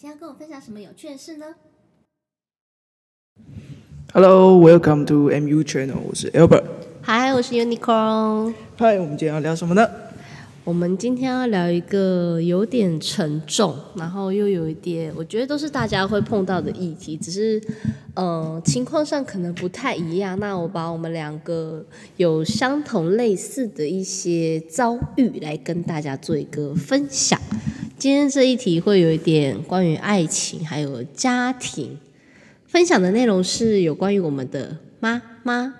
今天要跟我分享什么有趣的事呢？Hello, welcome to MU Channel，我是 Albert。Hi，我是 Unicorn。Hi，我们今天要聊什么呢？我们今天要聊一个有点沉重，然后又有一点，我觉得都是大家会碰到的议题，只是，呃，情况上可能不太一样。那我把我们两个有相同类似的一些遭遇来跟大家做一个分享。今天这一题会有一点关于爱情，还有家庭。分享的内容是有关于我们的妈妈。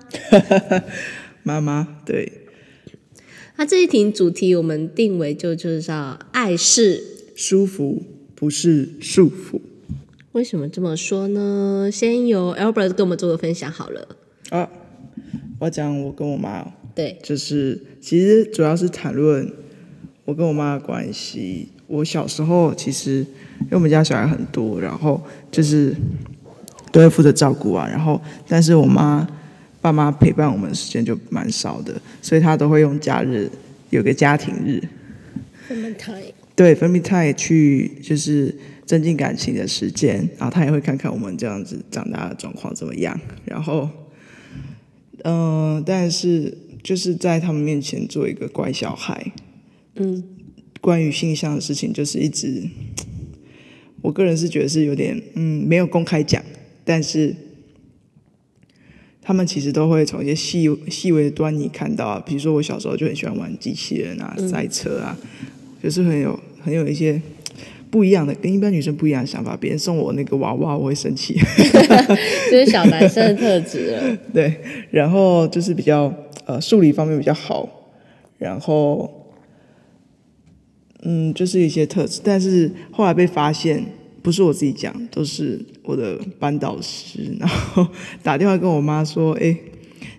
妈妈，对。那这一题主题我们定为就就是叫爱是舒服，不是束缚。为什么这么说呢？先由 Albert 跟我们做个分享好了。啊，我要讲我跟我妈。对，就是其实主要是谈论我跟我妈的关系。我小时候其实因为我们家小孩很多，然后就是都会负责照顾啊，然后但是我妈。爸妈陪伴我们的时间就蛮少的，所以他都会用假日有个家庭日，family time，对，family time 去就是增进感情的时间，然后他也会看看我们这样子长大的状况怎么样，然后，嗯、呃，但是就是在他们面前做一个乖小孩，嗯，关于性向的事情就是一直，我个人是觉得是有点嗯没有公开讲，但是。他们其实都会从一些细细微的端倪看到啊，比如说我小时候就很喜欢玩机器人啊、赛车啊，就是很有很有一些不一样的，跟一般女生不一样的想法。别人送我那个娃娃，我会生气，这是小男生的特质了。对，然后就是比较呃数理方面比较好，然后嗯，就是一些特质，但是后来被发现。不是我自己讲，都是我的班导师，然后打电话跟我妈说：“哎，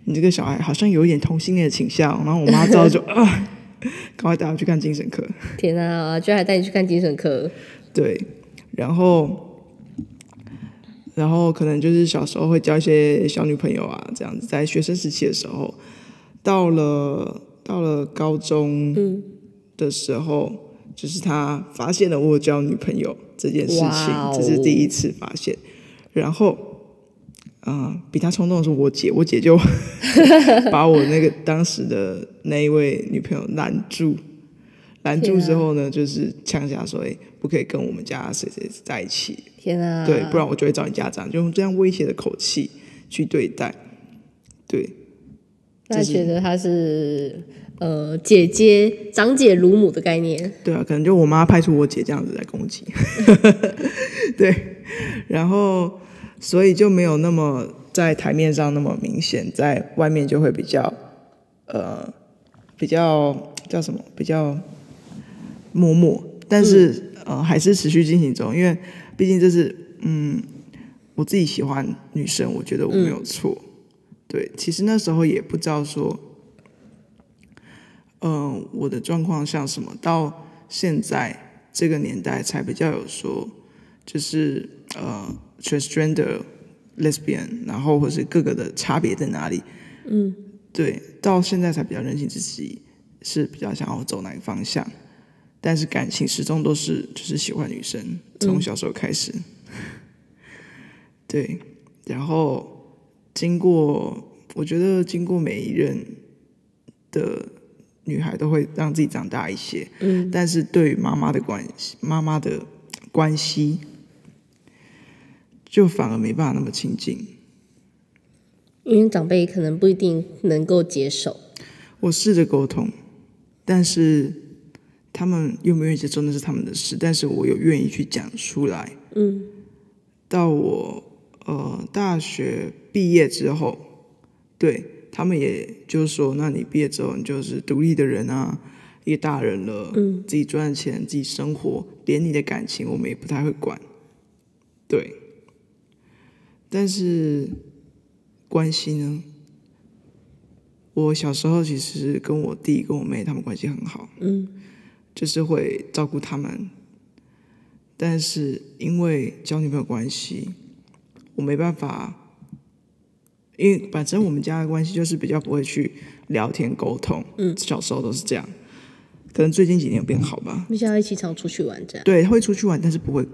你这个小孩好像有一点同性恋的倾向。”然后我妈知道就 啊，赶快带我去看精神科。天啊，居然还带你去看精神科？对，然后，然后可能就是小时候会交一些小女朋友啊，这样子，在学生时期的时候，到了到了高中的时候，嗯、就是他发现了我交女朋友。这件事情这是第一次发现，然后，啊、呃，比他冲动的是我姐，我姐就 把我那个当时的那一位女朋友拦住，拦住之后呢，就是呛下说：“哎，不可以跟我们家谁谁在一起。”天啊！对，不然我就会找你家长，就用这样威胁的口气去对待。对，他觉得他是。呃，姐姐长姐如母的概念，对啊，可能就我妈派出我姐这样子来攻击，对，然后所以就没有那么在台面上那么明显，在外面就会比较呃比较叫什么？比较默默，但是、嗯、呃还是持续进行中，因为毕竟这是嗯我自己喜欢女生，我觉得我没有错，嗯、对，其实那时候也不知道说。嗯、呃，我的状况像什么？到现在这个年代才比较有说，就是呃，transgender、lesbian，然后或是各个的差别在哪里？嗯，对，到现在才比较认清自己是比较想要走哪个方向，但是感情始终都是就是喜欢女生，从小时候开始。嗯、对，然后经过，我觉得经过每一任的。女孩都会让自己长大一些，嗯，但是对于妈妈的关系，妈妈的关系，就反而没办法那么亲近，因为长辈可能不一定能够接受。我试着沟通，但是他们愿不愿意接受那是他们的事，但是我有愿意去讲出来。嗯，到我呃大学毕业之后，对。他们也就是说，那你毕业之后，你就是独立的人啊，一个大人了，嗯，自己赚钱，自己生活，连你的感情我们也不太会管，对。但是关系呢？我小时候其实跟我弟、跟我妹他们关系很好，嗯，就是会照顾他们。但是因为交女朋友关系，我没办法。因为反正我们家的关系就是比较不会去聊天沟通，嗯，小时候都是这样，可能最近几年有变好吧。比较一起常出去玩这样。对，会出去玩，但是不会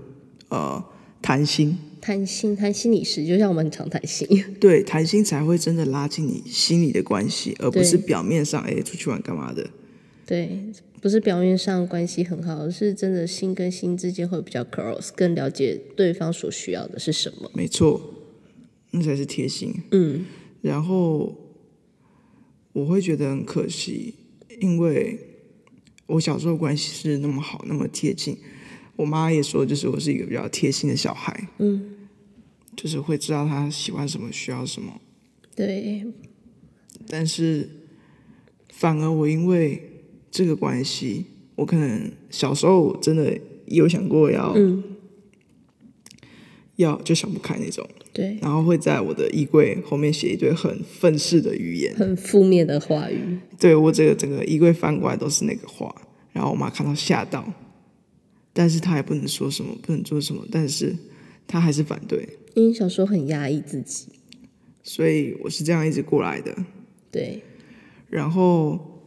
呃谈心。谈心，谈心理师，就像我们很常谈心。对，谈心才会真的拉近你心里的关系，而不是表面上哎出去玩干嘛的。对，不是表面上关系很好，而是真的心跟心之间会比较 close，更了解对方所需要的是什么。没错，那才是贴心。嗯，然后我会觉得很可惜，因为我小时候关系是那么好，那么贴近。我妈也说，就是我是一个比较贴心的小孩。嗯。就是会知道他喜欢什么，需要什么。对。但是，反而我因为这个关系，我可能小时候真的有想过要，嗯、要就想不开那种。对。然后会在我的衣柜后面写一堆很愤世的语言，很负面的话语。对，我这个整个衣柜翻过来都是那个话，然后我妈看到吓到，但是她也不能说什么，不能做什么，但是她还是反对。因为小时候很压抑自己，所以我是这样一直过来的。对，然后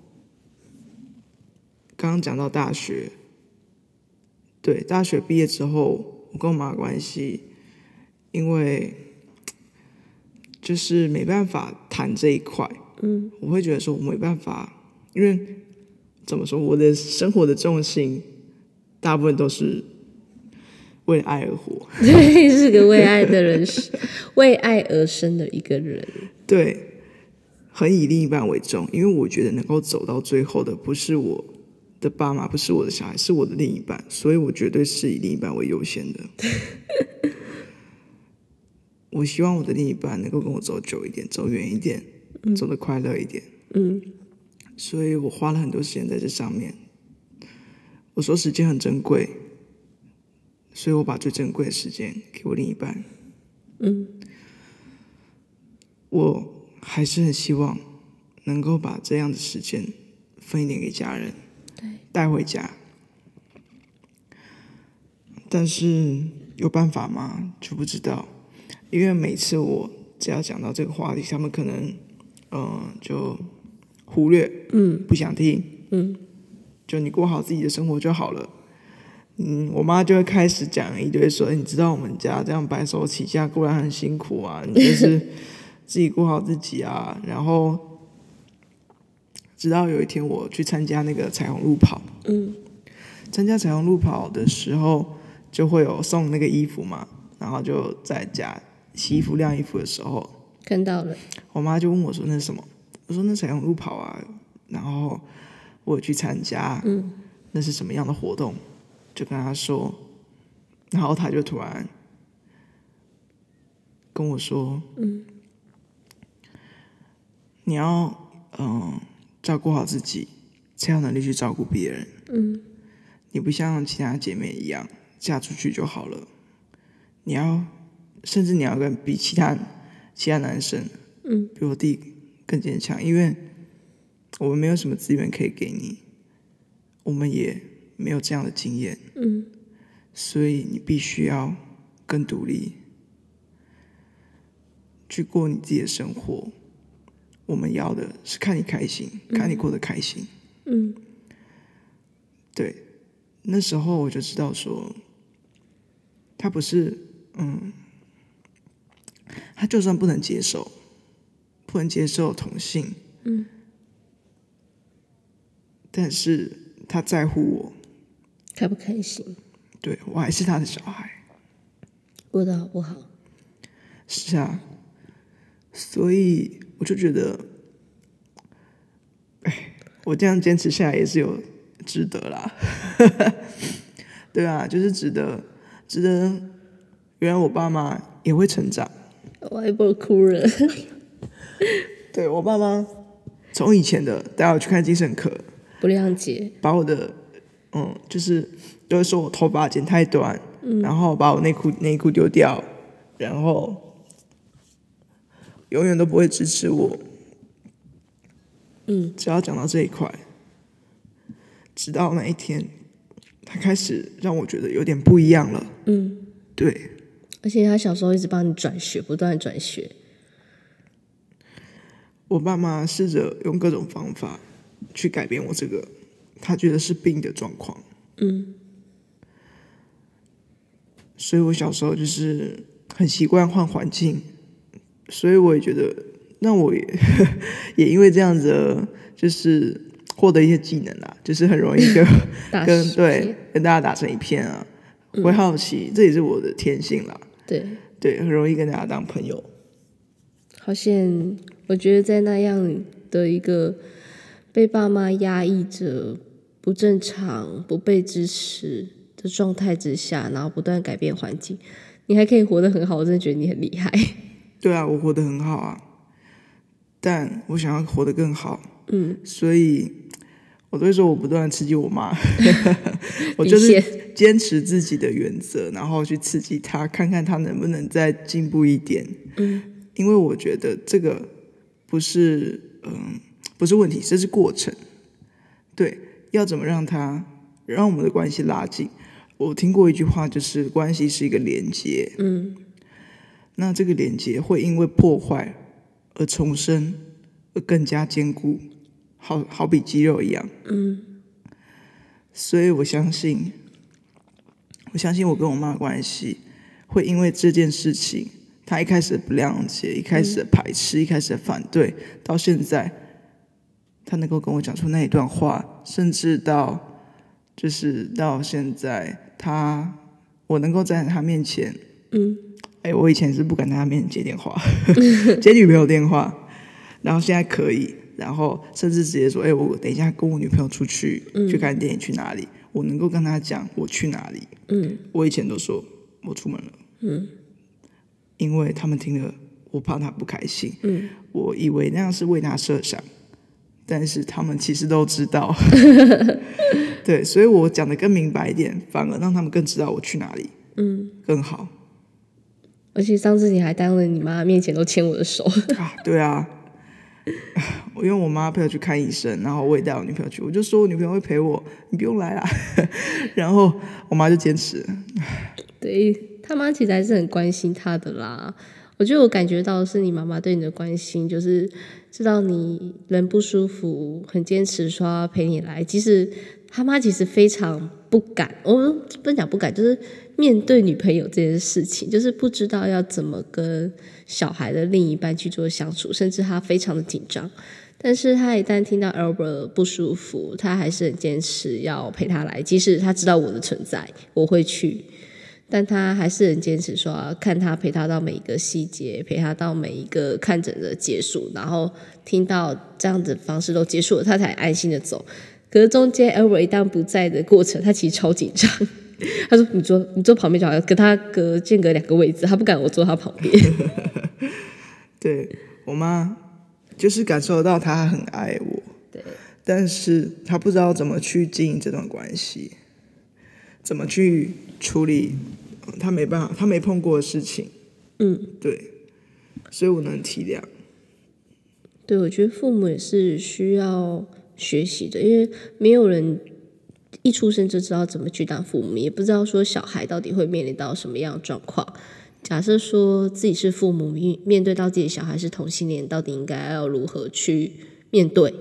刚刚讲到大学，对，大学毕业之后，我跟我妈的关系，因为就是没办法谈这一块，嗯，我会觉得说我没办法，因为怎么说，我的生活的重心大部分都是。为爱而活，对，是个为爱的人，为爱而生的一个人。对，很以另一半为重，因为我觉得能够走到最后的不是我的爸妈，不是我的小孩，是我的另一半，所以我绝对是以另一半为优先的。我希望我的另一半能够跟我走久一点，走远一点，嗯、走得快乐一点。嗯，所以我花了很多时间在这上面。我说时间很珍贵。所以我把最珍贵的时间给我另一半。嗯，我还是很希望能够把这样的时间分一点给家人，对，带回家。但是有办法吗？就不知道，因为每次我只要讲到这个话题，他们可能嗯、呃、就忽略，嗯，不想听，嗯，就你过好自己的生活就好了。嗯，我妈就会开始讲一堆说，你知道我们家这样白手起家固然很辛苦啊，你就是 自己过好自己啊。然后，直到有一天我去参加那个彩虹路跑，嗯，参加彩虹路跑的时候就会有送那个衣服嘛，然后就在家洗衣服晾衣服的时候看到了，我妈就问我说那是什么？我说那彩虹路跑啊，然后我去参加，嗯，那是什么样的活动？就跟她说，然后她就突然跟我说：“嗯，你要嗯照顾好自己，才有能力去照顾别人。嗯，你不像其他姐妹一样嫁出去就好了，你要甚至你要跟比其他其他男生，嗯，比我弟更坚强，因为我们没有什么资源可以给你，我们也。”没有这样的经验，嗯，所以你必须要更独立，去过你自己的生活。我们要的是看你开心，嗯，看你过得开心，嗯，对。那时候我就知道说，他不是，嗯，他就算不能接受，不能接受同性，嗯，但是他在乎我。开不开心？对，我还是他的小孩，过得好不好？是啊，所以我就觉得，哎，我这样坚持下来也是有值得啦。对啊，就是值得，值得。原来我爸妈也会成长，我一波哭了。对，我爸妈从以前的带我去看精神科，不谅解，把我的。嗯，就是都会说我头发剪太短，嗯，然后把我内裤内裤丢掉，然后永远都不会支持我。嗯，只要讲到这一块，直到那一天，他开始让我觉得有点不一样了。嗯，对。而且他小时候一直帮你转学，不断转学。我爸妈试着用各种方法去改变我这个。他觉得是病的状况，嗯，所以我小时候就是很习惯换环境，所以我也觉得，那我也 也因为这样子，就是获得一些技能啊，就是很容易跟 跟对跟大家打成一片啊，会好奇，嗯、这也是我的天性啦。对对，很容易跟大家当朋友。好像我觉得在那样的一个被爸妈压抑着、不正常、不被支持的状态之下，然后不断改变环境，你还可以活得很好，我真的觉得你很厉害。对啊，我活得很好啊，但我想要活得更好。嗯，所以我都会说我不断刺激我妈，我就是坚持自己的原则，然后去刺激他，看看他能不能再进步一点。嗯。因为我觉得这个不是嗯不是问题，这是过程。对，要怎么让他让我们的关系拉近？我听过一句话，就是关系是一个连接。嗯，那这个连接会因为破坏而重生，而更加坚固，好好比肌肉一样。嗯，所以我相信，我相信我跟我妈关系会因为这件事情。她一开始不谅解，一开始的排斥，嗯、一开始的反对，到现在，她能够跟我讲出那一段话，甚至到就是到现在，她我能够站在她面前，嗯，哎，我以前是不敢在她面前接电话，接女朋友电话，然后现在可以，然后甚至直接说，哎，我等一下跟我女朋友出去，嗯、去看电影去哪里，我能够跟他讲我去哪里，嗯，我以前都说我出门了，嗯。因为他们听了，我怕他不开心。嗯，我以为那样是为他设想，但是他们其实都知道。对，所以我讲的更明白一点，反而让他们更知道我去哪里。嗯，更好。而且上次你还当着你妈面前都牵我的手。啊，对啊。我 因为我妈陪我去看医生，然后我也带我女朋友去，我就说我女朋友会陪我，你不用来啦。然后我妈就坚持。对。他妈其实还是很关心他的啦。我觉得我感觉到是你妈妈对你的关心，就是知道你人不舒服，很坚持说陪你来。即使他妈其实非常不敢，我们不讲不敢，就是面对女朋友这件事情，就是不知道要怎么跟小孩的另一半去做相处，甚至他非常的紧张。但是他一旦听到 Albert 不舒服，他还是很坚持要陪他来，即使他知道我的存在，我会去。但他还是很坚持说要看他陪他到每一个细节，陪他到每一个看诊的结束，然后听到这样子方式都结束了，他才安心的走。可是中间 Albert 一旦不在的过程，他其实超紧张。他说：“你坐，你坐旁边就好，跟他隔间隔两个位置，他不敢我坐他旁边。”对，我妈就是感受到他很爱我，对，但是他不知道怎么去经营这段关系，怎么去处理。他没办法，他没碰过的事情，嗯，对，所以我能体谅。对，我觉得父母也是需要学习的，因为没有人一出生就知道怎么去当父母，也不知道说小孩到底会面临到什么样的状况。假设说自己是父母，面面对到自己小孩是同性恋，到底应该要如何去面对？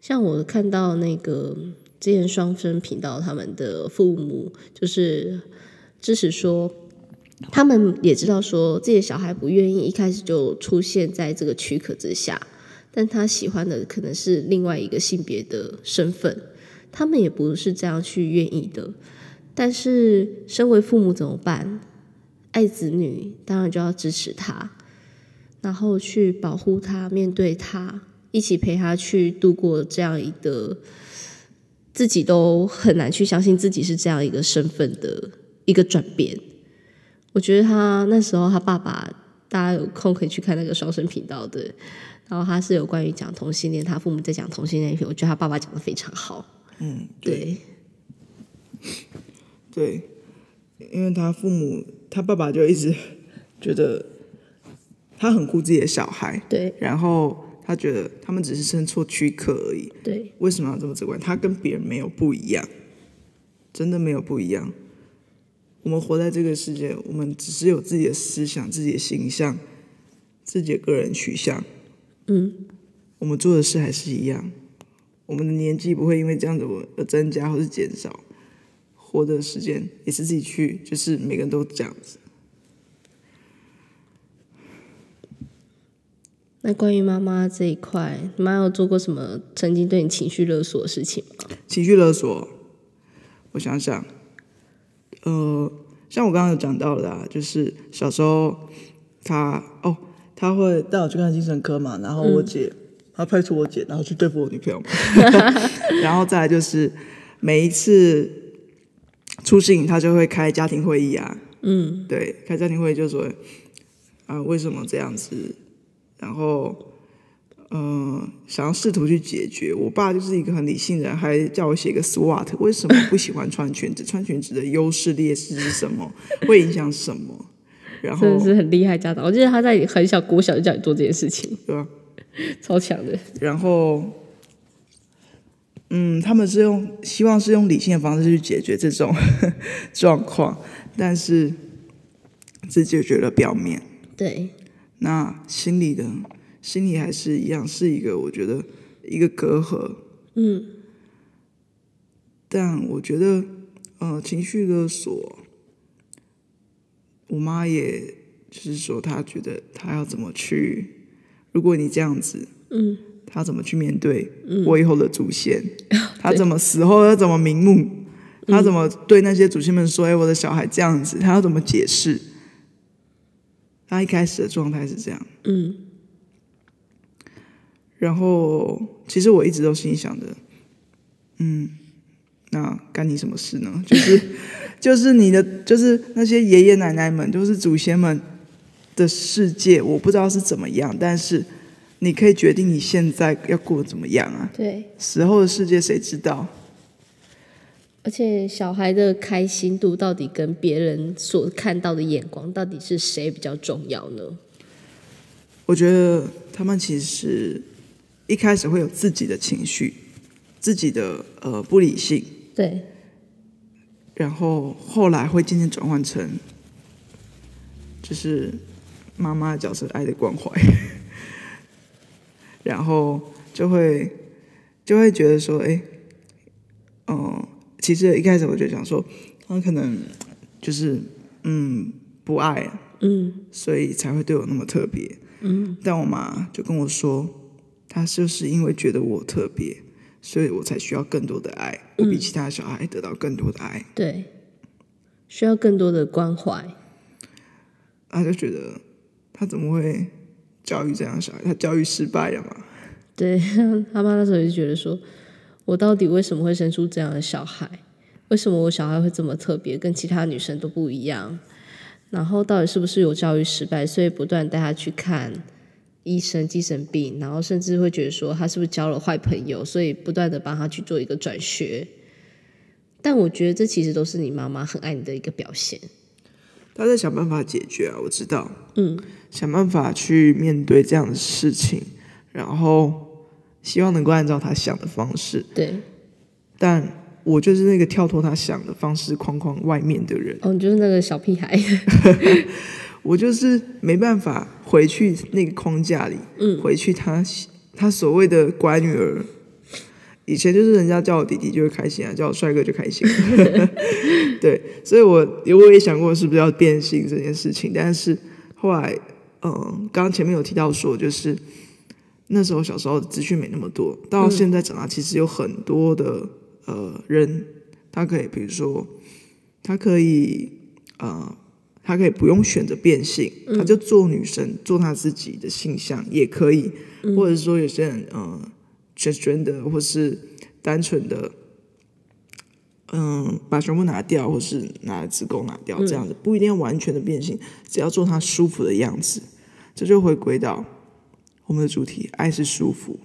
像我看到那个之前双生频道他们的父母，就是。支持说，他们也知道说自己的小孩不愿意一开始就出现在这个躯壳之下，但他喜欢的可能是另外一个性别的身份，他们也不是这样去愿意的。但是身为父母怎么办？爱子女当然就要支持他，然后去保护他，面对他，一起陪他去度过这样一个自己都很难去相信自己是这样一个身份的。一个转变，我觉得他那时候他爸爸，大家有空可以去看那个双生频道的，然后他是有关于讲同性恋，他父母在讲同性恋，我觉得他爸爸讲的非常好。嗯，对，对，因为他父母，他爸爸就一直觉得他很顾自己的小孩，对，然后他觉得他们只是生错躯壳而已，对，为什么要这么责怪？他跟别人没有不一样，真的没有不一样。我们活在这个世界，我们只是有自己的思想、自己的形象、自己的个人取向。嗯，我们做的事还是一样。我们的年纪不会因为这样子而增加或是减少，活的时间也是自己去，就是每个人都这样子。那关于妈妈这一块，你妈有做过什么曾经对你情绪勒索的事情吗？情绪勒索，我想想，呃，像我刚刚有讲到的啊，就是小时候她哦，他会带我去看精神科嘛，然后我姐，嗯、他派出我姐，然后去对付我女朋友嘛，然后再来就是每一次出事情，他就会开家庭会议啊，嗯，对，开家庭会议就说啊，为什么这样子？然后，嗯、呃，想要试图去解决。我爸就是一个很理性的人，还叫我写个 SWOT，为什么不喜欢穿裙子？穿裙子的优势劣势是什么？会影响什么？然后真的是很厉害家长。我记得他在很小国小就叫你做这件事情，对吧？超强的。然后，嗯，他们是用希望是用理性的方式去解决这种 状况，但是只解决了表面。对。那心里的，心里还是一样，是一个我觉得一个隔阂。嗯。但我觉得，呃，情绪勒索，我妈也就是说，她觉得她要怎么去，如果你这样子，嗯，她怎么去面对我以后的祖先？嗯、她怎么死后要怎么瞑目？她怎么对那些祖先们说？哎，我的小孩这样子，她要怎么解释？她一开始的状态是这样，嗯，然后其实我一直都心里想着，嗯，那干你什么事呢？就是就是你的，就是那些爷爷奶奶们，就是祖先们的世界，我不知道是怎么样，但是你可以决定你现在要过得怎么样啊？对，死后的世界谁知道？而且小孩的开心度到底跟别人所看到的眼光，到底是谁比较重要呢？我觉得他们其实一开始会有自己的情绪，自己的呃不理性，对，然后后来会渐渐转换成，就是妈妈的角色，爱的关怀，然后就会就会觉得说，哎，嗯。其实一开始我就想说，他可能就是嗯不爱，嗯，所以才会对我那么特别，嗯。但我妈就跟我说，她就是因为觉得我特别，所以我才需要更多的爱，我比其他小孩得到更多的爱，对，需要更多的关怀。他就觉得他怎么会教育这样小孩？他教育失败了嘛？对，他妈那时候就觉得说。我到底为什么会生出这样的小孩？为什么我小孩会这么特别，跟其他女生都不一样？然后到底是不是有教育失败，所以不断带他去看医生、精神病，然后甚至会觉得说他是不是交了坏朋友，所以不断的帮他去做一个转学。但我觉得这其实都是你妈妈很爱你的一个表现。他在想办法解决啊，我知道，嗯，想办法去面对这样的事情，然后。希望能够按照他想的方式，对，但我就是那个跳脱他想的方式框框外面的人。哦，你就是那个小屁孩，我就是没办法回去那个框架里，嗯，回去他他所谓的乖女儿。以前就是人家叫我弟弟就会开心啊，叫我帅哥就开心。对，所以我我也想过是不是要变性这件事情，但是后来，嗯，刚刚前面有提到说就是。那时候小时候资讯没那么多，到现在长大，其实有很多的呃人，他可以，比如说，他可以呃，他可以不用选择变性，他就做女生，做他自己的性向也可以，或者是说有些人呃，transgender 或是单纯的，嗯、呃，把胸部拿掉，或是拿子宫拿掉，这样子不一定要完全的变性，只要做他舒服的样子，这就回归到。我们的主题，爱是舒服。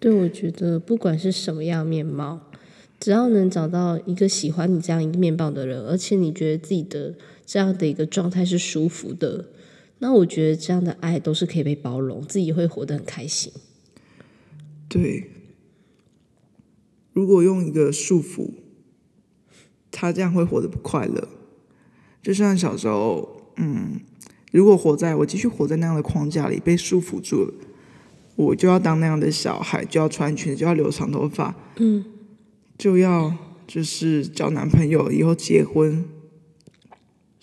对，我觉得不管是什么样面貌，只要能找到一个喜欢你这样一个面貌的人，而且你觉得自己的这样的一个状态是舒服的，那我觉得这样的爱都是可以被包容，自己会活得很开心。对，如果用一个束缚，他这样会活得不快乐。就像小时候，嗯，如果活在我继续活在那样的框架里，被束缚住了。我就要当那样的小孩，就要穿裙子，就要留长头发，嗯，就要就是交男朋友以后结婚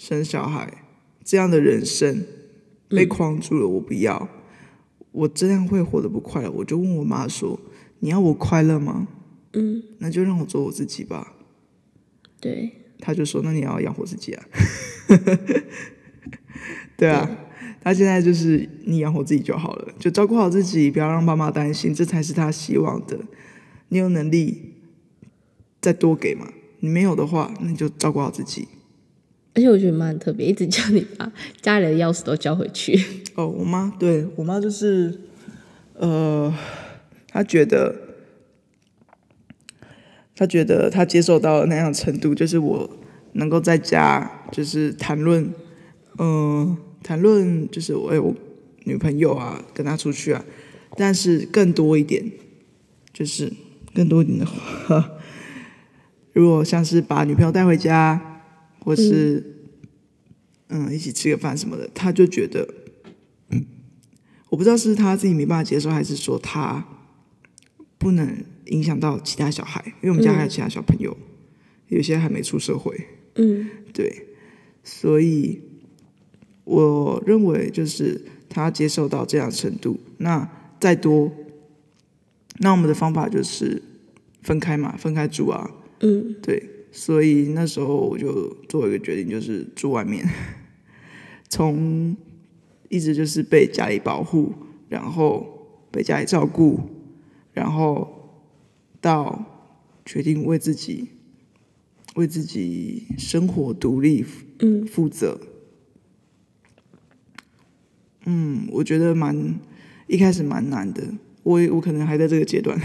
生小孩这样的人生被框住了，我不要，我这样会活得不快乐。我就问我妈说：“你要我快乐吗？”嗯，那就让我做我自己吧。对，他就说：“那你要养活自己啊。”对啊，对他现在就是你养活自己就好了，就照顾好自己，不要让爸妈担心，这才是他希望的。你有能力再多给嘛？你没有的话，那你就照顾好自己。而且我觉得蛮特别，一直叫你把家里的钥匙都交回去。哦，我妈对我妈就是，呃，她觉得，她觉得她接受到那样程度，就是我能够在家就是谈论，嗯、呃，谈论就是我、有、女朋友啊，跟她出去啊，但是更多一点，就是更多一点的话，如果像是把女朋友带回家。或是，嗯，嗯，一起吃个饭什么的，他就觉得，嗯，我不知道是他自己没办法接受，还是说他不能影响到其他小孩，因为我们家还有其他小朋友，嗯、有些还没出社会，嗯，对，所以我认为就是他接受到这样程度，那再多，那我们的方法就是分开嘛，分开住啊，嗯，对。所以那时候我就做一个决定，就是住外面，从一直就是被家里保护，然后被家里照顾，然后到决定为自己为自己生活独立嗯。负责，嗯，我觉得蛮一开始蛮难的，我我可能还在这个阶段，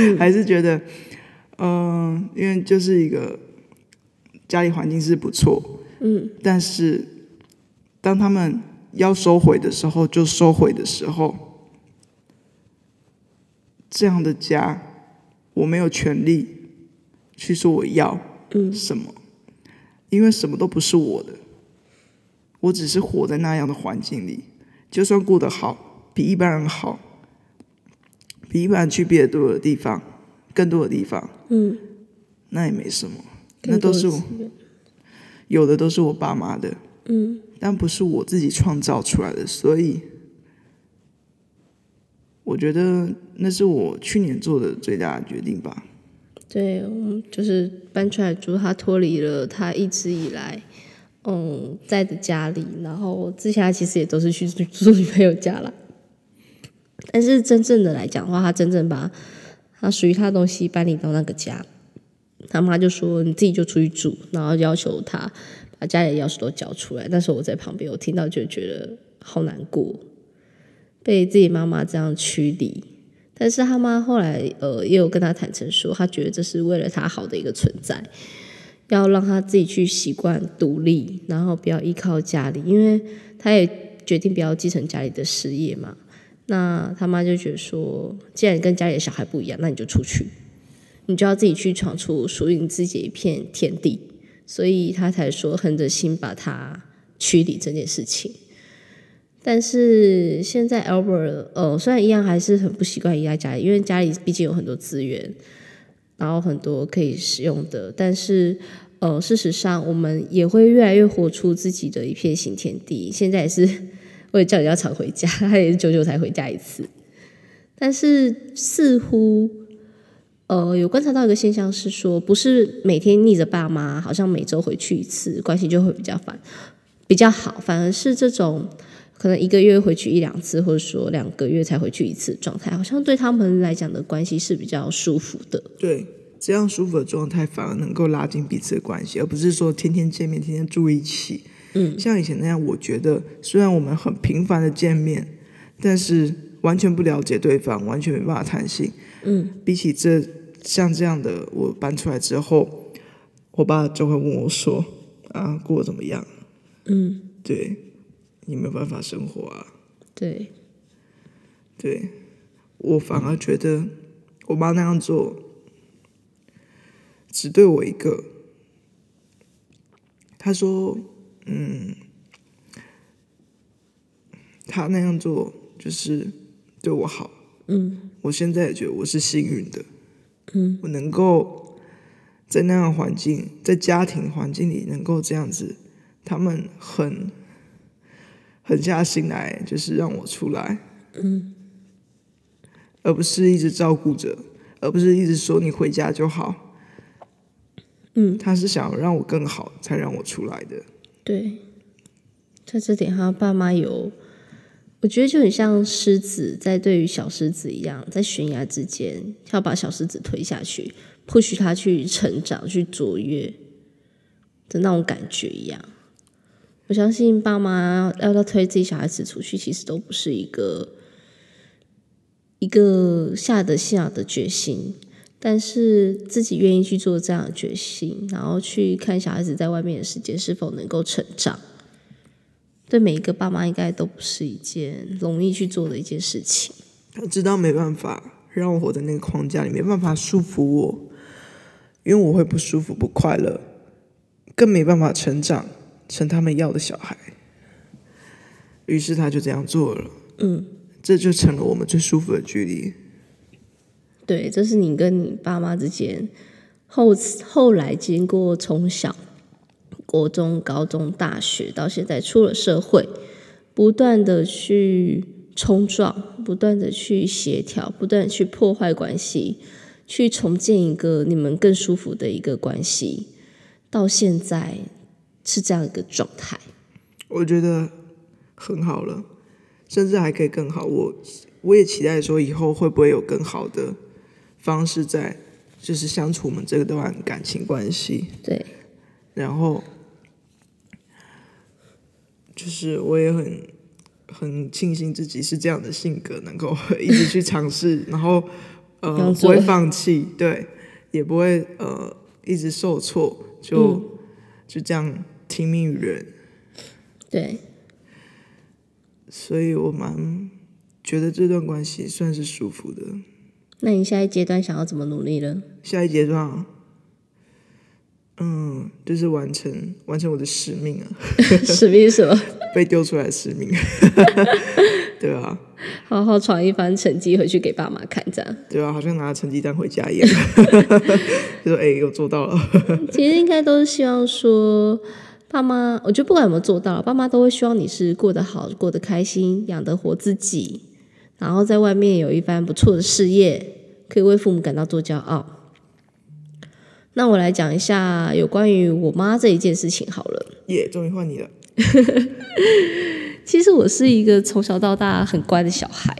嗯、还是觉得嗯、呃，因为就是一个。家里环境是不错，嗯，但是当他们要收回的时候，就收回的时候，这样的家，我没有权利去说我要什么，嗯，因为什么都不是我的，我只是活在那样的环境里，就算过得好，比一般人好，比一般人去别的多的地方，更多的地方，嗯，那也没什么。那都是我有的，都是我爸妈的，嗯，但不是我自己创造出来的，所以我觉得那是我去年做的最大的决定吧。对，就是搬出来住，他脱离了他一直以来嗯在的家里，然后之前他其实也都是去住女朋友家了，但是真正的来讲的话，他真正把他属于他的东西搬离到那个家。他妈就说：“你自己就出去住，然后要求他把家里的钥匙都交出来。”那时候我在旁边，我听到就觉得好难过，被自己妈妈这样驱离。但是他妈后来呃也有跟他坦诚说，他觉得这是为了他好的一个存在，要让他自己去习惯独立，然后不要依靠家里，因为他也决定不要继承家里的事业嘛。那他妈就觉得说，既然跟家里的小孩不一样，那你就出去。你就要自己去闯出属于你自己的一片天地，所以他才说狠着心把他驱离这件事情。但是现在 Albert 呃，虽然一样还是很不习惯依赖家里，因为家里毕竟有很多资源，然后很多可以使用的。但是呃，事实上我们也会越来越活出自己的一片新天地。现在也是，我也叫你要常回家，他也是久久才回家一次。但是似乎。呃，有观察到一个现象是说，不是每天腻着爸妈，好像每周回去一次，关系就会比较烦，比较好。反而是这种可能一个月回去一两次，或者说两个月才回去一次状态，好像对他们来讲的关系是比较舒服的。对，这样舒服的状态反而能够拉近彼此的关系，而不是说天天见面，天天住一起。嗯，像以前那样，我觉得虽然我们很频繁的见面，但是完全不了解对方，完全没办法谈心。嗯，比起这。像这样的，我搬出来之后，我爸就会问我说：“啊，过得怎么样？”嗯，对，你没有办法生活啊。对，对，我反而觉得我妈那样做，只对我一个。她说：“嗯，她那样做就是对我好。”嗯，我现在也觉得我是幸运的。嗯，我能够在那样环境，在家庭环境里能够这样子，他们很狠下心来，就是让我出来，嗯，而不是一直照顾着，而不是一直说你回家就好，嗯，他是想让我更好才让我出来的，对，在这点他爸妈有，我觉得就很像狮子在对于小狮子一样，在悬崖之间要把小狮子推下去。或许他去成长、去卓越的那种感觉一样，我相信爸妈要他推自己小孩子出去，其实都不是一个一个下得下的决心，但是自己愿意去做这样的决心，然后去看小孩子在外面的世界是否能够成长，对每一个爸妈应该都不是一件容易去做的一件事情。他知道没办法让我活在那个框架里，没办法束缚我。因为我会不舒服、不快乐，更没办法成长成他们要的小孩。于是他就这样做了。嗯，这就成了我们最舒服的距离。对，这是你跟你爸妈之间后后来经过从小、国中、高中、大学到现在出了社会，不断的去冲撞，不断的去协调，不断的去破坏关系。去重建一个你们更舒服的一个关系，到现在是这样一个状态，我觉得很好了，甚至还可以更好。我我也期待说以后会不会有更好的方式在，就是相处我们这段感情关系。对，然后就是我也很很庆幸自己是这样的性格，能够一直去尝试，然后。呃，不会放弃，对，也不会呃一直受挫，就、嗯、就这样听命于人，对。所以我蛮觉得这段关系算是舒服的。那你下一阶段想要怎么努力呢？下一阶段，嗯，就是完成完成我的使命啊！使命是什么？被丢出来的使命。对啊，好好闯一番成绩回去给爸妈看，这样。对啊，好像拿成绩单回家一样。就说哎，我做到了。其实应该都是希望说，爸妈，我觉得不管有没有做到，爸妈都会希望你是过得好，过得开心，养得活自己，然后在外面有一番不错的事业，可以为父母感到做骄傲。那我来讲一下有关于我妈这一件事情好了。耶，终于换你了。其实我是一个从小到大很乖的小孩，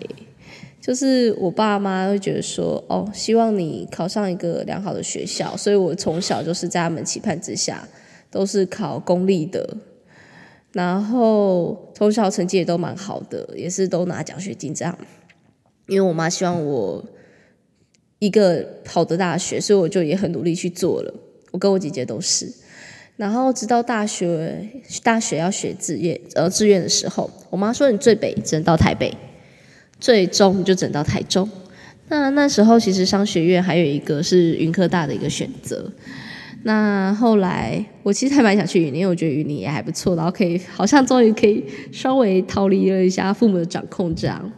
就是我爸妈会觉得说，哦，希望你考上一个良好的学校，所以我从小就是在他们期盼之下，都是考公立的，然后从小成绩也都蛮好的，也是都拿奖学金这样。因为我妈希望我一个好的大学，所以我就也很努力去做了。我跟我姐姐都是。然后直到大学，大学要学志愿，呃，志愿的时候，我妈说你最北只能到台北，最中就只能到台中。那那时候其实商学院还有一个是云科大的一个选择。那后来我其实还蛮想去云林，因为我觉得云林也还不错，然后可以好像终于可以稍微逃离了一下父母的掌控这样。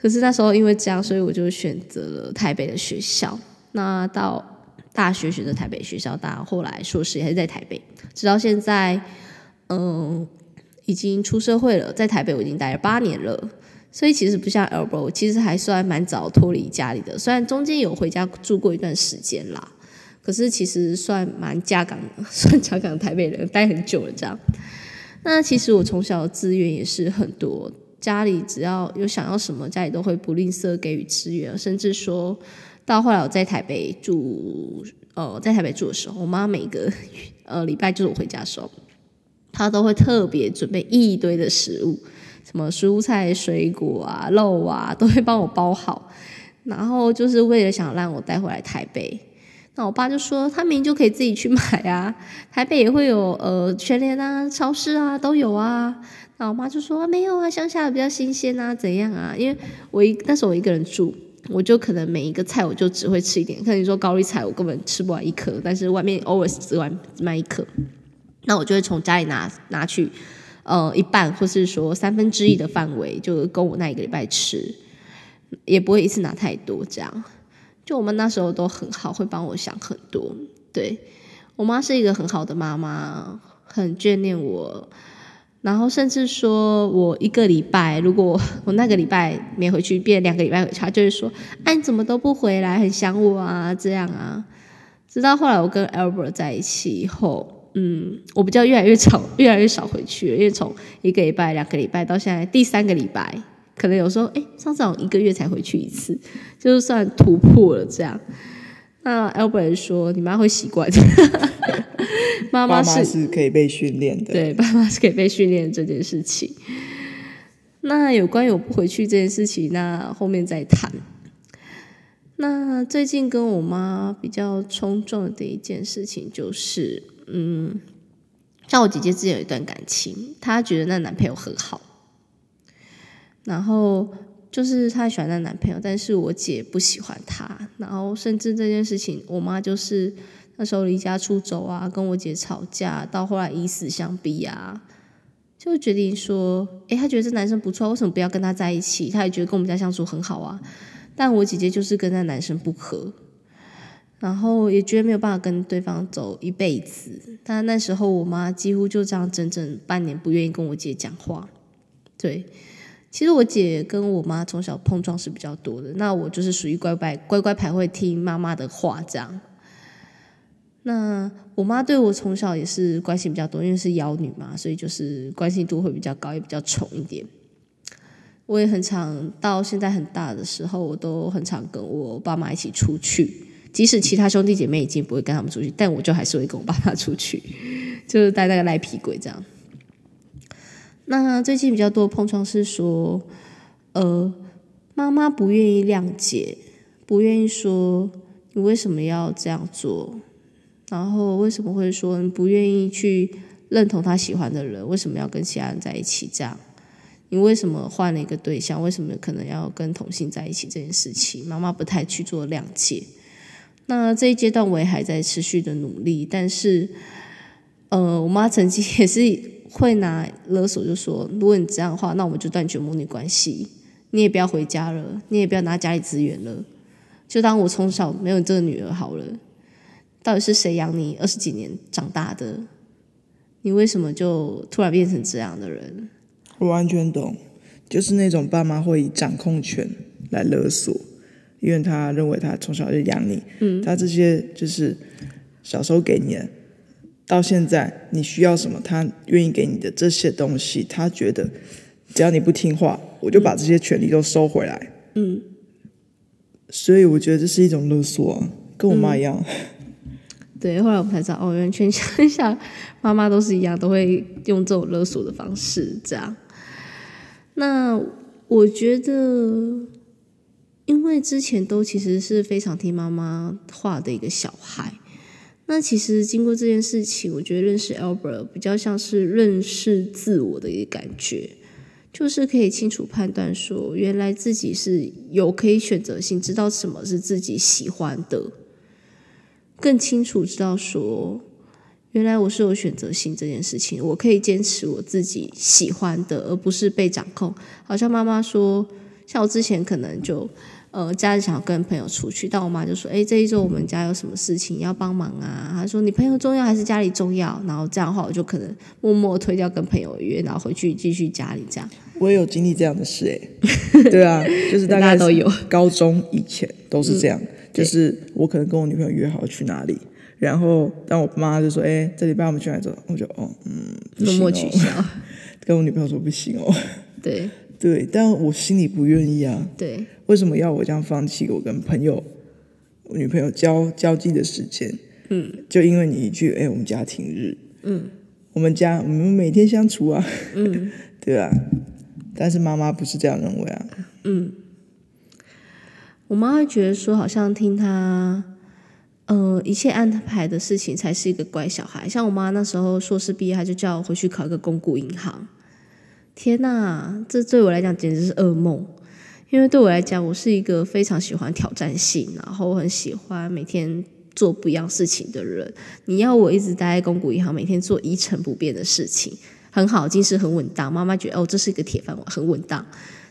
可是那时候因为这样，所以我就选择了台北的学校。那到。大学选择台北学校，大后来硕士也还是在台北，直到现在，嗯，已经出社会了，在台北我已经待了八年了，所以其实不像 Elbow，其实还算蛮早脱离家里的，虽然中间有回家住过一段时间啦，可是其实算蛮家港，算家港台北人，待很久了这样。那其实我从小的资源也是很多，家里只要有想要什么，家里都会不吝啬给予资源，甚至说。到后来我在台北住，呃，在台北住的时候，我妈每个呃礼拜就是我回家的时候，她都会特别准备一堆的食物，什么蔬菜、水果啊、肉啊，都会帮我包好，然后就是为了想让我带回来台北。那我爸就说，他明明就可以自己去买啊，台北也会有呃全联啊、超市啊都有啊。那我妈就说没有啊，乡下的比较新鲜啊，怎样啊？因为我一那时候我一个人住。我就可能每一个菜我就只会吃一点，可能你说高丽菜我根本吃不完一颗，但是外面 always 只完卖一颗，那我就会从家里拿拿去，呃一半或是说三分之一的范围就够我那一个礼拜吃，也不会一次拿太多这样，就我们那时候都很好，会帮我想很多。对，我妈是一个很好的妈妈，很眷恋我。然后甚至说我一个礼拜，如果我那个礼拜没回去，变两个礼拜回去，他就会说：“哎，你怎么都不回来？很想我啊，这样啊。”直到后来我跟 Albert 在一起以后，嗯，我比较越来越少，越来越少回去了，因为从一个礼拜、两个礼拜到现在第三个礼拜。可能有时候，哎，上次我一个月才回去一次，就是算突破了这样。那 Albert 说：“你妈会习惯，妈妈是，是可以被训练的。对，爸妈是可以被训练的这件事情。那有关于我不回去这件事情，那后面再谈。那最近跟我妈比较冲撞的一件事情就是，嗯，像我姐姐之前有一段感情，她觉得那男朋友很好。”然后就是她喜欢那男朋友，但是我姐不喜欢他。然后甚至这件事情，我妈就是那时候离家出走啊，跟我姐吵架，到后来以死相逼啊，就决定说，诶，她觉得这男生不错，为什么不要跟他在一起？她也觉得跟我们家相处很好啊。但我姐姐就是跟那男生不合，然后也觉得没有办法跟对方走一辈子。但那时候我妈几乎就这样整整半年不愿意跟我姐讲话，对。其实我姐跟我妈从小碰撞是比较多的，那我就是属于乖乖乖乖牌，会听妈妈的话这样。那我妈对我从小也是关心比较多，因为是妖女嘛，所以就是关心度会比较高，也比较宠一点。我也很常到现在很大的时候，我都很常跟我爸妈一起出去，即使其他兄弟姐妹已经不会跟他们出去，但我就还是会跟我爸妈出去，就是带那个赖皮鬼这样。那最近比较多的碰撞是说，呃，妈妈不愿意谅解，不愿意说你为什么要这样做，然后为什么会说你不愿意去认同他喜欢的人，为什么要跟其他人在一起？这样，你为什么换了一个对象？为什么可能要跟同性在一起？这件事情，妈妈不太去做谅解。那这一阶段我也还在持续的努力，但是，呃，我妈曾经也是。会拿勒索，就说如果你这样的话，那我们就断绝母女关系，你也不要回家了，你也不要拿家里资源了，就当我从小没有这个女儿好了。到底是谁养你二十几年长大的？你为什么就突然变成这样的人？我完全懂，就是那种爸妈会以掌控权来勒索，因为他认为他从小就养你，嗯，他这些就是小时候给你的。到现在，你需要什么，他愿意给你的这些东西，他觉得只要你不听话，我就把这些权利都收回来。嗯，所以我觉得这是一种勒索啊，跟我妈一样。嗯、对，后来我们才知道，哦，原来全天 下妈妈都是一样，都会用这种勒索的方式这样。那我觉得，因为之前都其实是非常听妈妈话的一个小孩。那其实经过这件事情，我觉得认识 Albert 比较像是认识自我的一个感觉，就是可以清楚判断说，原来自己是有可以选择性，知道什么是自己喜欢的，更清楚知道说，原来我是有选择性这件事情，我可以坚持我自己喜欢的，而不是被掌控。好像妈妈说，像我之前可能就。呃，家里想要跟朋友出去，但我妈就说：“哎，这一周我们家有什么事情要帮忙啊？”她说：“你朋友重要还是家里重要？”然后这样的话，我就可能默默推掉跟朋友约，然后回去继续家里这样。我也有经历这样的事哎，对啊，就是大家都有高中以前都是这样，嗯、就是我可能跟我女朋友约好去哪里，然后当我妈就说：“哎，这礼拜我们去哪走？”我就哦，嗯，默默取消，跟我女朋友说不行哦。对。对，但我心里不愿意啊。对，为什么要我这样放弃我跟朋友、我女朋友交交际的时间？嗯，就因为你一句“哎，我们家庭日”，嗯，我们家我们每天相处啊，嗯，对啊。但是妈妈不是这样认为啊。嗯，我妈会觉得说，好像听她，呃，一切安排的事情才是一个乖小孩。像我妈那时候硕士毕业，她就叫我回去考一个公股银行。天呐，这对我来讲简直是噩梦，因为对我来讲，我是一个非常喜欢挑战性，然后很喜欢每天做不一样事情的人。你要我一直待在公股银行，每天做一成不变的事情，很好，精神很稳当。妈妈觉得哦，这是一个铁饭碗，很稳当。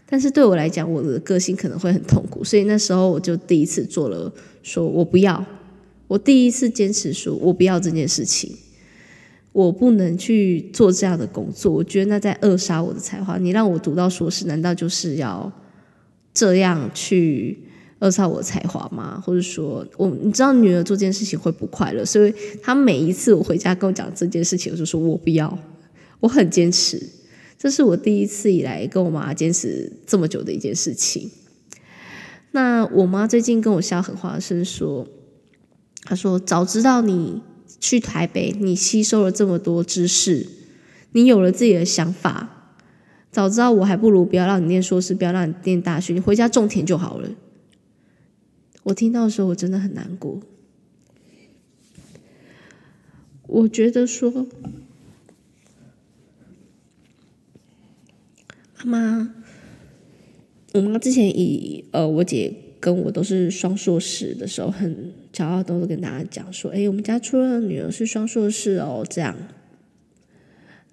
但是对我来讲，我的个性可能会很痛苦，所以那时候我就第一次做了，说我不要，我第一次坚持说我不要这件事情，我不能去做这样的工作，我觉得那在扼杀我的才华。你让我读到硕士，难道就是要这样去扼杀我的才华吗？或者说我，你知道女儿做这件事情会不快乐，所以她每一次我回家跟我讲这件事情，我就说我不要，我很坚持。这是我第一次以来跟我妈坚持这么久的一件事情。那我妈最近跟我笑狠话是说，她说：“早知道你去台北，你吸收了这么多知识，你有了自己的想法，早知道我还不如不要让你念硕士，不要让你念大学，你回家种田就好了。”我听到的时候，我真的很难过。我觉得说。妈，我妈之前以呃，我姐跟我都是双硕士的时候，很骄傲，都是跟大家讲说：“哎，我们家出了女儿是双硕士哦。”这样。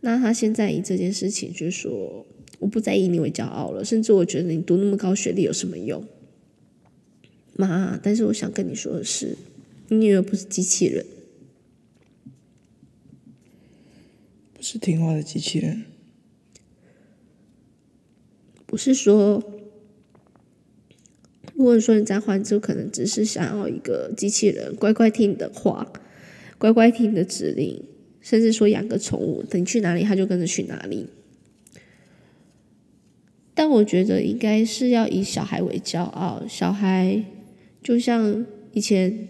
那她现在以这件事情，就说我不再以你为骄傲了，甚至我觉得你读那么高学历有什么用？妈，但是我想跟你说的是，你女儿不是机器人，不是听话的机器人。不是说，如果说你在换，就可能只是想要一个机器人，乖乖听你的话，乖乖听你的指令，甚至说养个宠物，等你去哪里，它就跟着去哪里。但我觉得应该是要以小孩为骄傲，小孩就像以前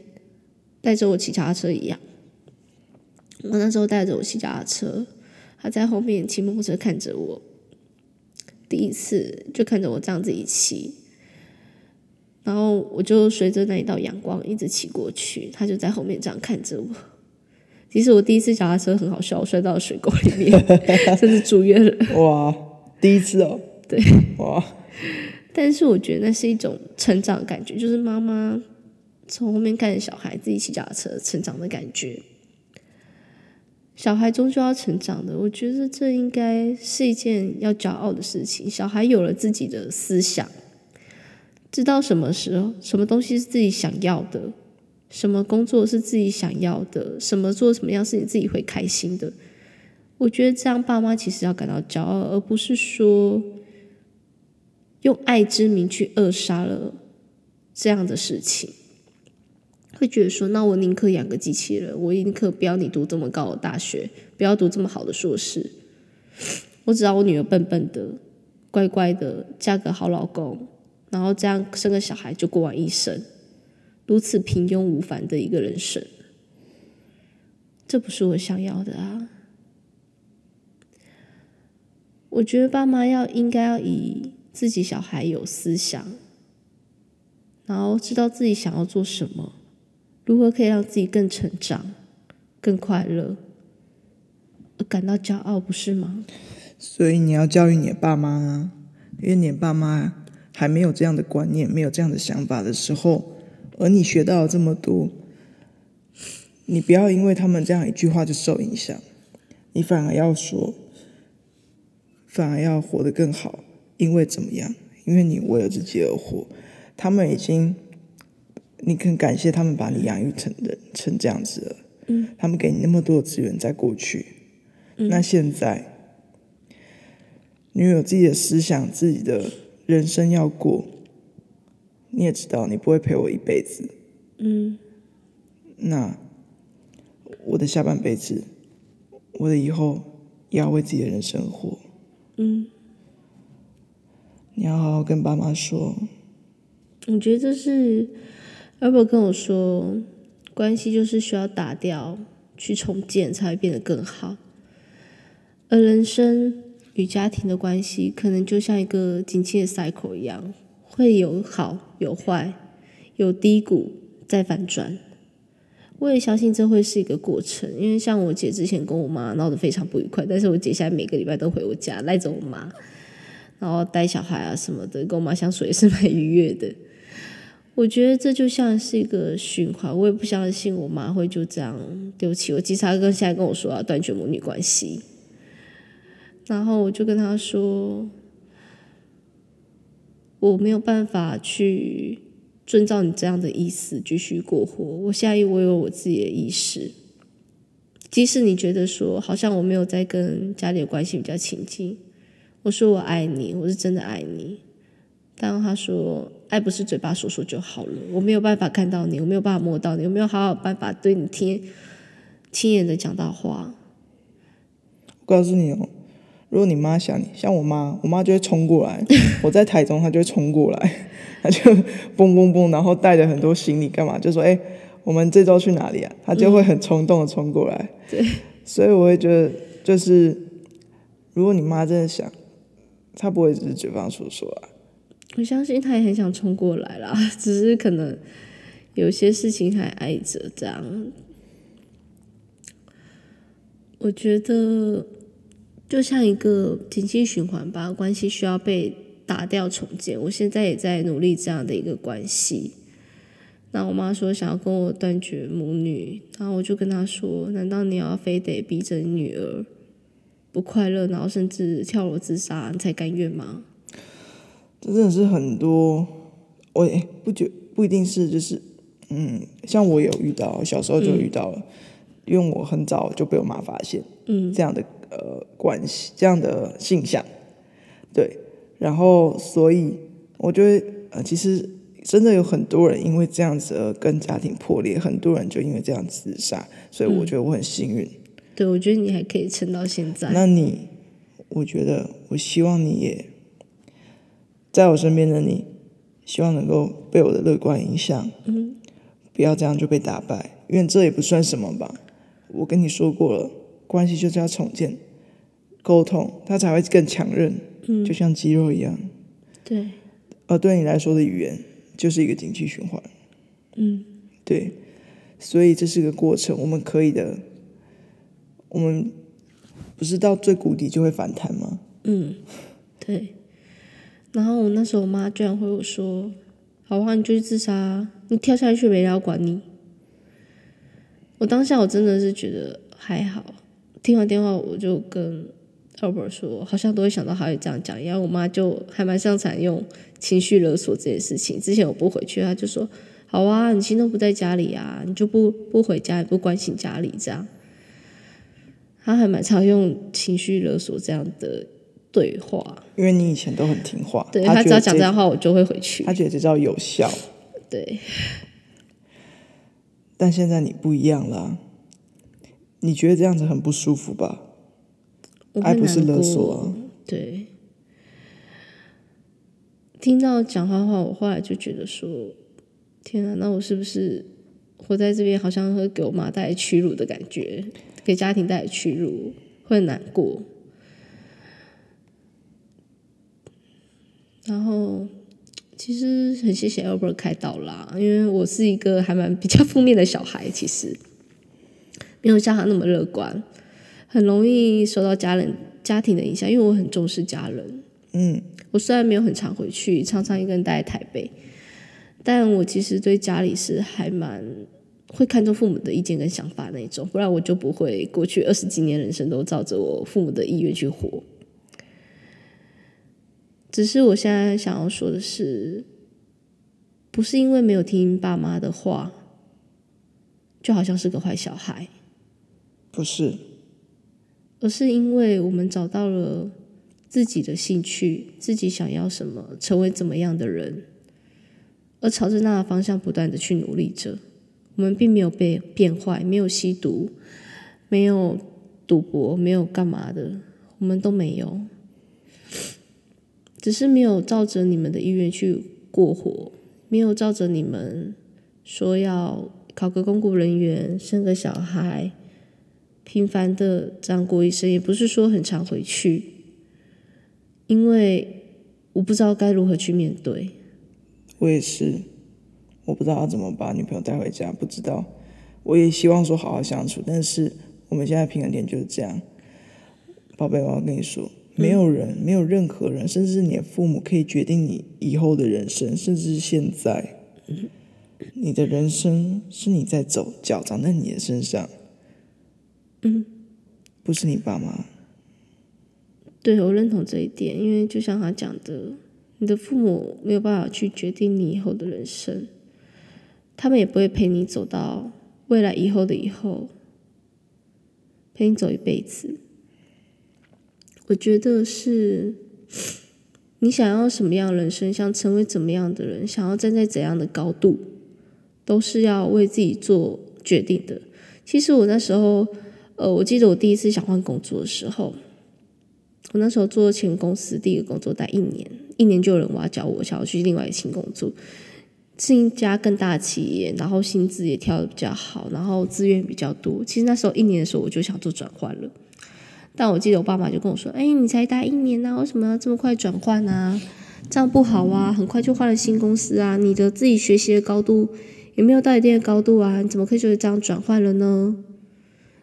带着我骑脚踏车一样，我那时候带着我骑脚踏车，他在后面骑摩托车看着我。第一次就看着我这样子一骑，然后我就随着那一道阳光一直骑过去，他就在后面这样看着我。其实我第一次脚踏车很好笑，我摔到了水沟里面，甚至住院了。哇，第一次哦。对。哇。但是我觉得那是一种成长的感觉，就是妈妈从后面看着小孩自己骑脚踏车成长的感觉。小孩终究要成长的，我觉得这应该是一件要骄傲的事情。小孩有了自己的思想，知道什么时候、什么东西是自己想要的，什么工作是自己想要的，什么做什么样事情自己会开心的。我觉得这样爸妈其实要感到骄傲，而不是说用爱之名去扼杀了这样的事情。会觉得说，那我宁可养个机器人，我宁可不要你读这么高的大学，不要读这么好的硕士。我只要我女儿笨笨的、乖乖的，嫁个好老公，然后这样生个小孩就过完一生，如此平庸无凡的一个人生，这不是我想要的啊！我觉得爸妈要应该要以自己小孩有思想，然后知道自己想要做什么。如何可以让自己更成长、更快乐，而感到骄傲，不是吗？所以你要教育你的爸妈啊，因为你的爸妈还没有这样的观念、没有这样的想法的时候，而你学到了这么多，你不要因为他们这样一句话就受影响，你反而要说，反而要活得更好，因为怎么样？因为你为了自己而活，他们已经。你很感谢他们把你养育成人成这样子了，嗯，他们给你那么多的资源在过去，嗯，那现在你有自己的思想，自己的人生要过，你也知道你不会陪我一辈子，嗯，那我的下半辈子，我的以后也要为自己的人生活，嗯，你要好好跟爸妈说，我觉得这是。要不跟我说，关系就是需要打掉，去重建才会变得更好。而人生与家庭的关系，可能就像一个景气的 cycle 一样，会有好有坏，有低谷再反转。我也相信这会是一个过程，因为像我姐之前跟我妈闹得非常不愉快，但是我姐现在每个礼拜都回我家赖着我妈，然后带小孩啊什么的，跟我妈相处也是蛮愉悦的。我觉得这就像是一个循环，我也不相信我妈会就这样丢弃我。其实她跟现在跟我说要断绝母女关系，然后我就跟她说，我没有办法去遵照你这样的意思继续过活。我下一，我有我自己的意识。即使你觉得说好像我没有在跟家里的关系比较亲近，我说我爱你，我是真的爱你。但他说爱不是嘴巴说说就好了，我没有办法看到你，我没有办法摸到你，我没有好好办法对你听亲眼的讲到话。我告诉你哦，如果你妈想你，像我妈，我妈就会冲过来。我在台中，她就会冲过来，她就蹦蹦蹦，然后带着很多行李干嘛？就说哎。我们这周去哪里啊？她就会很冲动的冲过来。嗯、对，所以我会觉得，就是如果你妈真的想，她不会只是嘴巴说说啊。我相信他也很想冲过来啦，只是可能有些事情还碍着这样。我觉得就像一个经济循环吧，关系需要被打掉重建。我现在也在努力这样的一个关系。那我妈说想要跟我断绝母女，然后我就跟她说：难道你要非得逼着女儿不快乐，然后甚至跳楼自杀，你才甘愿吗？这真的是很多，我也不觉不一定是就是，嗯，像我有遇到，小时候就遇到了，嗯、因为我很早就被我妈发现，嗯，这样的呃关系，这样的现象，对，然后所以我觉得呃其实。真的有很多人因为这样子而跟家庭破裂，很多人就因为这样自杀，所以我觉得我很幸运。嗯、对，我觉得你还可以撑到现在。那你，我觉得，我希望你也在我身边的你，希望能够被我的乐观影响，嗯，不要这样就被打败，因为这也不算什么吧。我跟你说过了，关系就是要重建、沟通，它才会更强韧，嗯，就像肌肉一样。对，而对你来说的语言。就是一个经济循环，嗯，对，所以这是个过程，我们可以的。我们不是到最谷底就会反弹吗？嗯，对。然后我那时候我妈居然回我说：“好啊，你就去自杀，你跳下去没人要管你。”我当下我真的是觉得还好。听完电话我就跟。Albert 说：“好像都会想到他会这样讲，然后我妈就还蛮擅长用情绪勒索这件事情。之前我不回去，她就说：‘好啊，你心都不在家里啊，你就不不回家，也不关心家里这样。’她还蛮常用情绪勒索这样的对话。因为你以前都很听话，对，他只要讲这样的话，我就会回去。他觉得这招有效，对。但现在你不一样了，你觉得这样子很不舒服吧？”爱不是勒索啊，对。听到讲话话，我后来就觉得说：天啊，那我是不是活在这边，好像会给我妈带来屈辱的感觉，给家庭带来屈辱，会很难过。然后，其实很谢谢 Albert 开导啦，因为我是一个还蛮比较负面的小孩，其实没有像他那么乐观。很容易受到家人家庭的影响，因为我很重视家人。嗯，我虽然没有很常回去，常常一个人待在台北，但我其实对家里是还蛮会看重父母的意见跟想法那种，不然我就不会过去二十几年人生都照着我父母的意愿去活。只是我现在想要说的是，不是因为没有听爸妈的话，就好像是个坏小孩，不是。而是因为我们找到了自己的兴趣，自己想要什么，成为怎么样的人，而朝着那个方向不断的去努力着。我们并没有被变坏，没有吸毒，没有赌博，没有干嘛的，我们都没有，只是没有照着你们的意愿去过活，没有照着你们说要考个公务人员，生个小孩。平凡的这样过一生，也不是说很常回去，因为我不知道该如何去面对。我也是，我不知道要怎么把女朋友带回家，不知道。我也希望说好好相处，但是我们现在平衡点就是这样。宝贝，我要跟你说，没有人，没有任何人，甚至是你的父母可以决定你以后的人生，甚至是现在，你的人生是你在走，脚长在你的身上。嗯，不是你爸妈。对，我认同这一点，因为就像他讲的，你的父母没有办法去决定你以后的人生，他们也不会陪你走到未来以后的以后，陪你走一辈子。我觉得是，你想要什么样人生，想成为怎么样的人，想要站在怎样的高度，都是要为自己做决定的。其实我那时候，呃，我记得我第一次想换工作的时候，我那时候做前公司第一个工作待一年，一年就有人挖角我，想要去另外一新工作，是一家更大的企业，然后薪资也调得比较好，然后资源比较多。其实那时候一年的时候，我就想做转换了。但我记得我爸妈就跟我说：“哎，你才待一年呐，为什么要这么快转换啊？这样不好啊，很快就换了新公司啊，你的自己学习的高度也没有到一定的高度啊，你怎么可以就这样转换了呢？”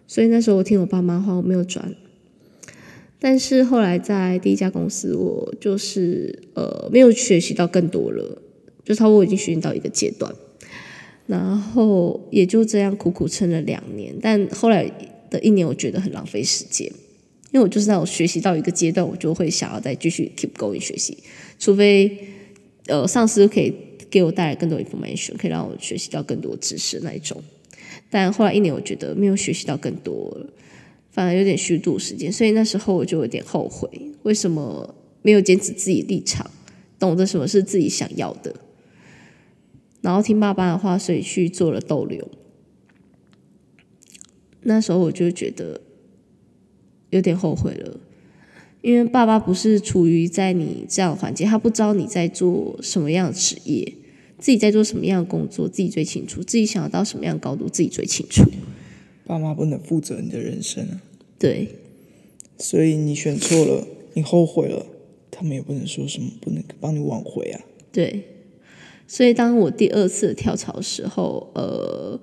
所以那时候我听我爸妈话，我没有转。但是后来在第一家公司，我就是呃没有学习到更多了，就差不多已经学习到一个阶段，然后也就这样苦苦撑了两年。但后来的一年，我觉得很浪费时间。因为我就是那种学习到一个阶段，我就会想要再继续 keep going 学习，除非呃上司可以给我带来更多 information，可以让我学习到更多知识那一种。但后来一年，我觉得没有学习到更多了，反而有点虚度时间，所以那时候我就有点后悔，为什么没有坚持自己立场，懂得什么是自己想要的，然后听爸爸的话，所以去做了逗留。那时候我就觉得。有点后悔了，因为爸爸不是处于在你这样的环境，他不知道你在做什么样的职业，自己在做什么样的工作，自己最清楚，自己想要到什么样的高度，自己最清楚。爸妈不能负责你的人生啊。对。所以你选错了，你后悔了，他们也不能说什么，不能帮你挽回啊。对。所以当我第二次跳槽的时候，呃。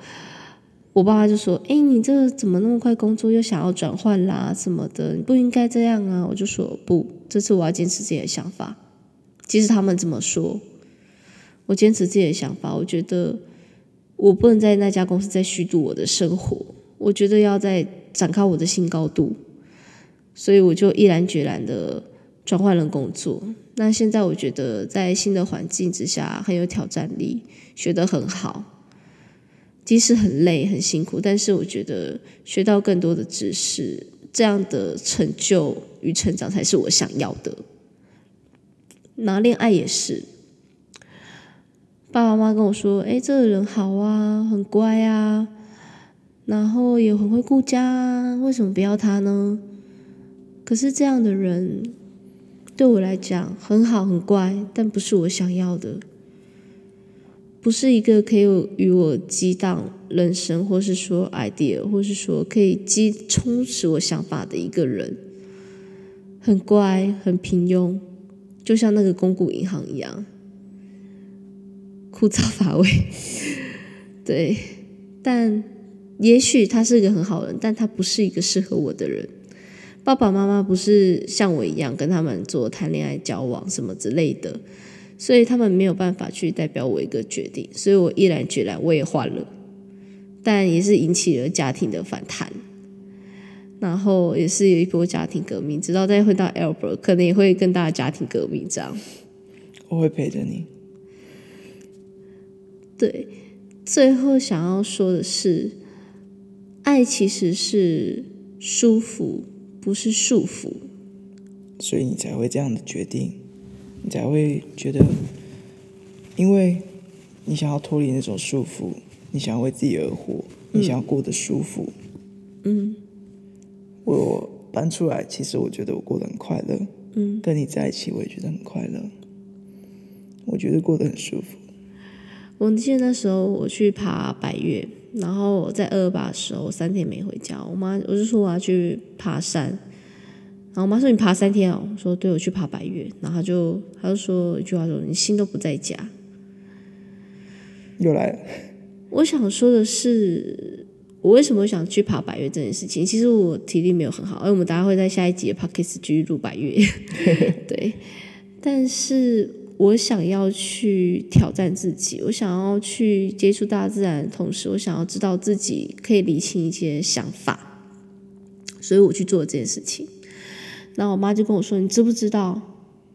我爸爸就说：“哎，你这怎么那么快工作又想要转换啦什么的？你不应该这样啊！”我就说：“不，这次我要坚持自己的想法。即使他们这么说，我坚持自己的想法。我觉得我不能在那家公司再虚度我的生活。我觉得要再展开我的新高度，所以我就毅然决然的转换了工作。那现在我觉得在新的环境之下很有挑战力，学得很好。”即使很累很辛苦，但是我觉得学到更多的知识，这样的成就与成长才是我想要的。那恋爱也是，爸爸妈妈跟我说：“哎，这个人好啊，很乖啊，然后也很会顾家啊，为什么不要他呢？”可是这样的人对我来讲很好很乖，但不是我想要的。不是一个可以与我激荡人生，或是说 idea，或是说可以激充实我想法的一个人。很乖，很平庸，就像那个公股银行一样，枯燥乏味。对，但也许他是一个很好人，但他不是一个适合我的人。爸爸妈妈不是像我一样跟他们做谈恋爱、交往什么之类的。所以他们没有办法去代表我一个决定，所以我毅然决然我也换了，但也是引起了家庭的反弹，然后也是有一波家庭革命，直到再回到 Albert，可能也会更大的家庭革命这样。我会陪着你。对，最后想要说的是，爱其实是舒服，不是束缚，所以你才会这样的决定。你才会觉得，因为你想要脱离那种束缚，你想要为自己而活，你想要过得舒服。嗯，我搬出来，其实我觉得我过得很快乐。嗯，跟你在一起，我也觉得很快乐。我觉得过得很舒服。我记得那时候我去爬百岳，然后我在二二八的时候我三天没回家，我妈我就说我要去爬山。然后我妈说：“你爬三天哦。”我说：“对，我去爬白月。”然后她就她就说一句话说：“你心都不在家。”又来了。我想说的是，我为什么想去爬百岳这件事情？其实我体力没有很好，而我们大家会在下一集的 podcast 继续录百岳。对，但是我想要去挑战自己，我想要去接触大自然的同时，我想要知道自己可以理清一些想法，所以我去做这件事情。然后我妈就跟我说：“你知不知道，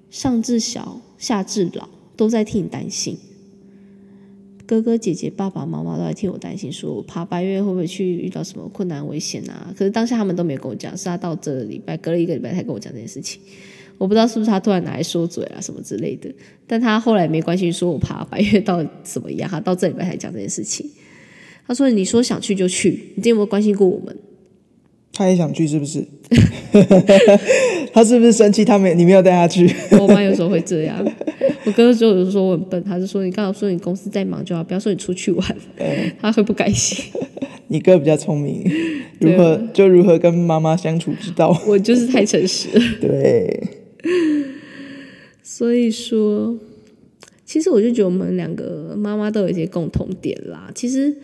上至小，下至老都在替你担心。哥哥姐姐、爸爸妈妈都在替我担心，说我爬白岳会不会去遇到什么困难危险啊？可是当下他们都没有跟我讲，是他到这个礼拜隔了一个礼拜才跟我讲这件事情。我不知道是不是他突然拿来说嘴啊什么之类的，但他后来没关系，说我爬白岳到怎么样，他到这礼拜才讲这件事情。他说：“你说想去就去，你今天有没有关心过我们？”他也想去是不是？他是不是生气？他没你没有带他去？我妈有时候会这样。我哥哥就有说我很笨，他就说你刚好说你公司在忙就好，不要说你出去玩，嗯、他会不开心。你哥比较聪明，如何就如何跟妈妈相处之道。我就是太诚实了。对，所以说，其实我就觉得我们两个妈妈都有一些共同点啦。其实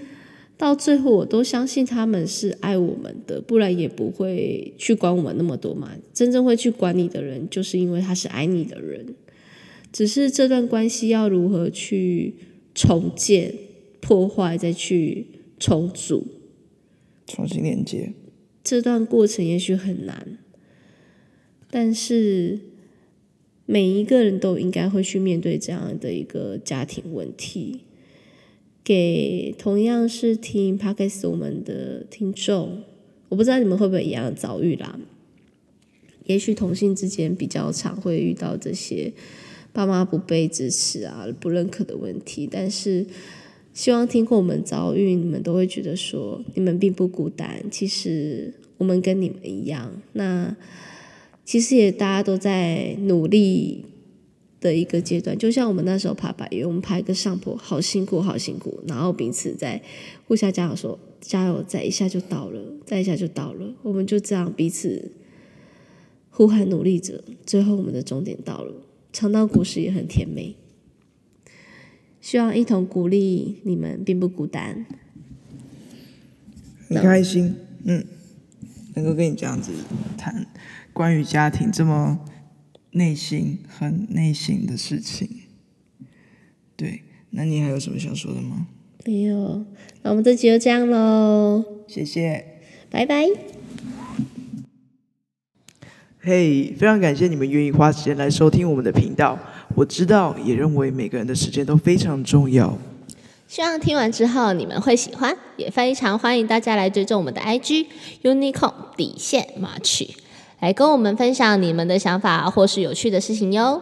到最后，我都相信他们是爱我们的，不然也不会去管我们那么多嘛。真正会去管你的人，就是因为他是爱你的人。只是这段关系要如何去重建、破坏，再去重组、重新连接，这段过程也许很难，但是每一个人都应该会去面对这样的一个家庭问题。给同样是听 Podcast 我们的听众，我不知道你们会不会一样遭遇啦。也许同性之间比较常会遇到这些。爸妈不被支持啊，不认可的问题，但是希望听过我们遭遇，你们都会觉得说，你们并不孤单。其实我们跟你们一样，那其实也大家都在努力的一个阶段。就像我们那时候爬百岳，我们爬一个上坡，好辛苦，好辛苦，然后彼此在互相加油说，加油，再一下就到了，再一下就到了。我们就这样彼此呼喊努力着，最后我们的终点到了。尝到果实也很甜美，希望一同鼓励你们，并不孤单，很开心，嗯，能够跟你这样子谈关于家庭这么内心、很内心的事情。对，那你还有什么想说的吗？没有，那我们这集就这样喽，谢谢，拜拜。嘿，hey, 非常感谢你们愿意花时间来收听我们的频道。我知道，也认为每个人的时间都非常重要。希望听完之后你们会喜欢，也非常欢迎大家来追踪我们的 IG Unicorn 底线 March，来跟我们分享你们的想法或是有趣的事情哟。